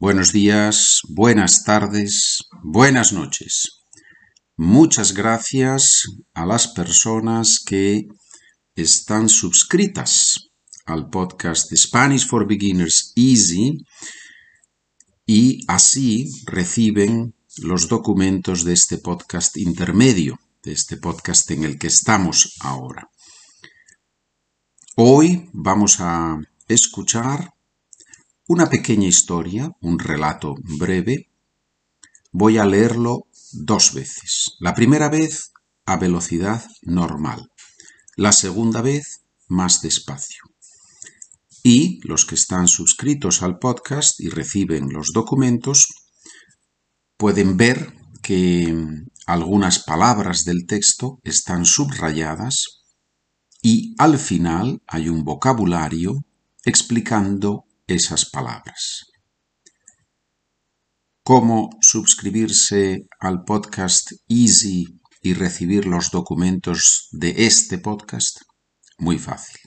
buenos días, buenas tardes, buenas noches. Muchas gracias a las personas que están suscritas al podcast Spanish for Beginners Easy y así reciben los documentos de este podcast intermedio, de este podcast en el que estamos ahora. Hoy vamos a escuchar una pequeña historia, un relato breve. Voy a leerlo dos veces. La primera vez a velocidad normal. La segunda vez más despacio. Y los que están suscritos al podcast y reciben los documentos pueden ver que algunas palabras del texto están subrayadas y al final hay un vocabulario explicando esas palabras. ¿Cómo suscribirse al podcast Easy y recibir los documentos de este podcast? Muy fácil.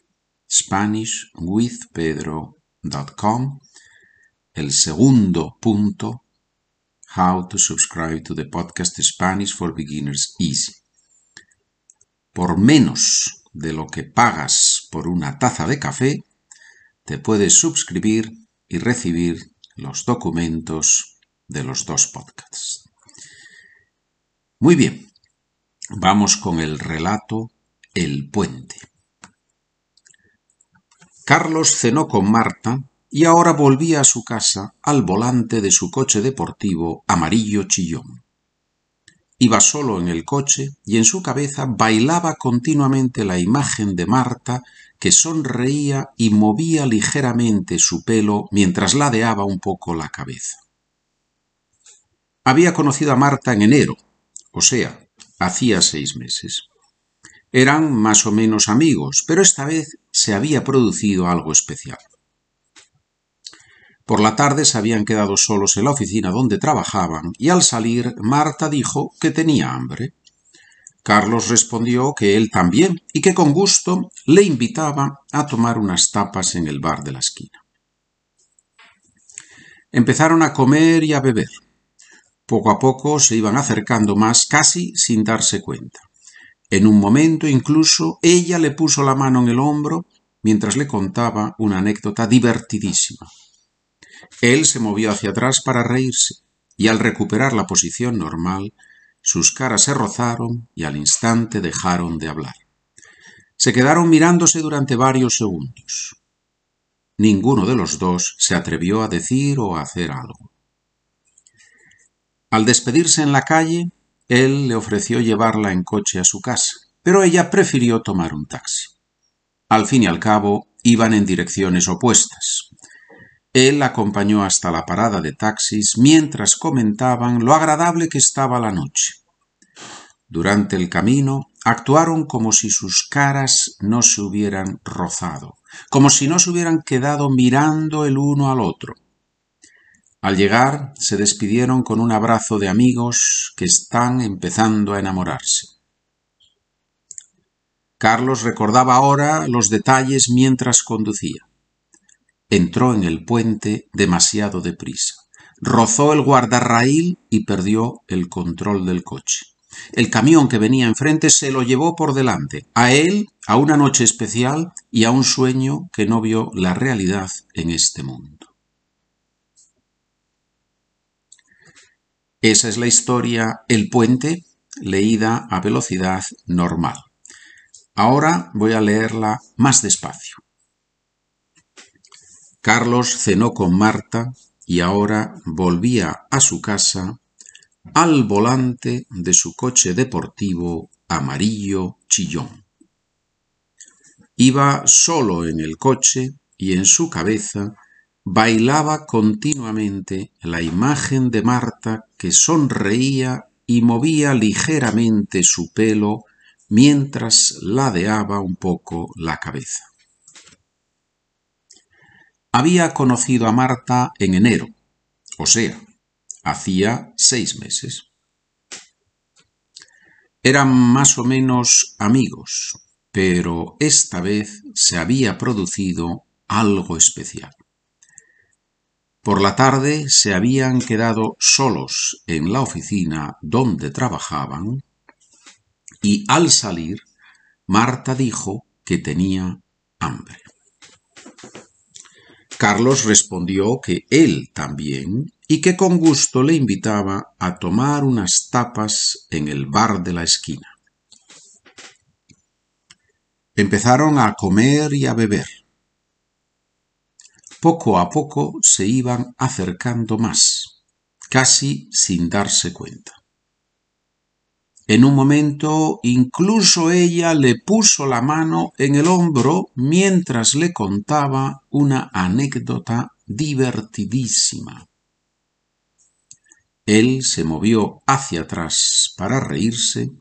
SpanishWithPedro.com El segundo punto, How to subscribe to the podcast Spanish for Beginners Easy. Por menos de lo que pagas por una taza de café, te puedes suscribir y recibir los documentos de los dos podcasts. Muy bien, vamos con el relato El puente. Carlos cenó con Marta y ahora volvía a su casa al volante de su coche deportivo amarillo chillón. Iba solo en el coche y en su cabeza bailaba continuamente la imagen de Marta que sonreía y movía ligeramente su pelo mientras ladeaba un poco la cabeza. Había conocido a Marta en enero, o sea, hacía seis meses. Eran más o menos amigos, pero esta vez se había producido algo especial. Por la tarde se habían quedado solos en la oficina donde trabajaban y al salir Marta dijo que tenía hambre. Carlos respondió que él también y que con gusto le invitaba a tomar unas tapas en el bar de la esquina. Empezaron a comer y a beber. Poco a poco se iban acercando más casi sin darse cuenta. En un momento incluso ella le puso la mano en el hombro mientras le contaba una anécdota divertidísima. Él se movió hacia atrás para reírse y al recuperar la posición normal sus caras se rozaron y al instante dejaron de hablar. Se quedaron mirándose durante varios segundos. Ninguno de los dos se atrevió a decir o a hacer algo. Al despedirse en la calle, él le ofreció llevarla en coche a su casa, pero ella prefirió tomar un taxi. Al fin y al cabo, iban en direcciones opuestas. Él acompañó hasta la parada de taxis mientras comentaban lo agradable que estaba la noche. Durante el camino actuaron como si sus caras no se hubieran rozado, como si no se hubieran quedado mirando el uno al otro. Al llegar se despidieron con un abrazo de amigos que están empezando a enamorarse. Carlos recordaba ahora los detalles mientras conducía. Entró en el puente demasiado deprisa. Rozó el guardarraíl y perdió el control del coche. El camión que venía enfrente se lo llevó por delante, a él, a una noche especial y a un sueño que no vio la realidad en este mundo. Esa es la historia El puente, leída a velocidad normal. Ahora voy a leerla más despacio. Carlos cenó con Marta y ahora volvía a su casa al volante de su coche deportivo amarillo chillón. Iba solo en el coche y en su cabeza bailaba continuamente la imagen de Marta que sonreía y movía ligeramente su pelo mientras ladeaba un poco la cabeza. Había conocido a Marta en enero, o sea, hacía seis meses. Eran más o menos amigos, pero esta vez se había producido algo especial. Por la tarde se habían quedado solos en la oficina donde trabajaban y al salir Marta dijo que tenía hambre. Carlos respondió que él también y que con gusto le invitaba a tomar unas tapas en el bar de la esquina. Empezaron a comer y a beber. Poco a poco se iban acercando más, casi sin darse cuenta. En un momento incluso ella le puso la mano en el hombro mientras le contaba una anécdota divertidísima. Él se movió hacia atrás para reírse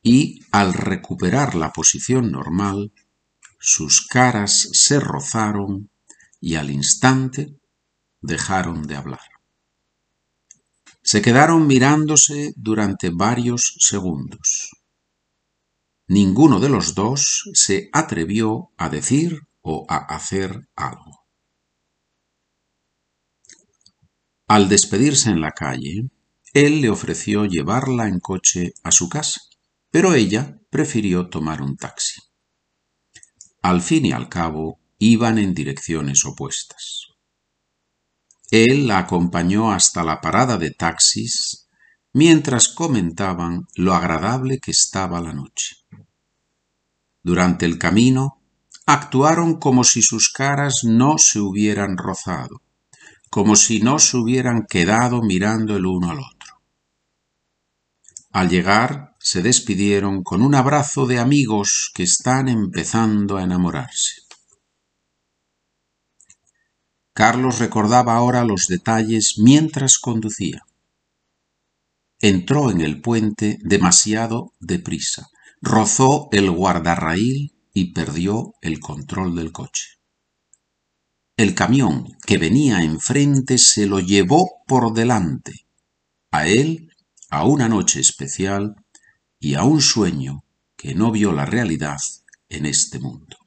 y al recuperar la posición normal, sus caras se rozaron y al instante dejaron de hablar. Se quedaron mirándose durante varios segundos. Ninguno de los dos se atrevió a decir o a hacer algo. Al despedirse en la calle, él le ofreció llevarla en coche a su casa pero ella prefirió tomar un taxi. Al fin y al cabo, iban en direcciones opuestas. Él la acompañó hasta la parada de taxis mientras comentaban lo agradable que estaba la noche. Durante el camino, actuaron como si sus caras no se hubieran rozado, como si no se hubieran quedado mirando el uno al otro. Al llegar, se despidieron con un abrazo de amigos que están empezando a enamorarse. Carlos recordaba ahora los detalles mientras conducía. Entró en el puente demasiado deprisa, rozó el guardarraíl y perdió el control del coche. El camión que venía enfrente se lo llevó por delante. A él a una noche especial y a un sueño que no vio la realidad en este mundo.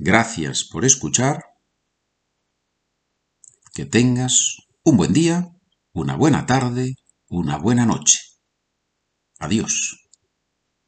Gracias por escuchar. Que tengas un buen día, una buena tarde, una buena noche. Adiós.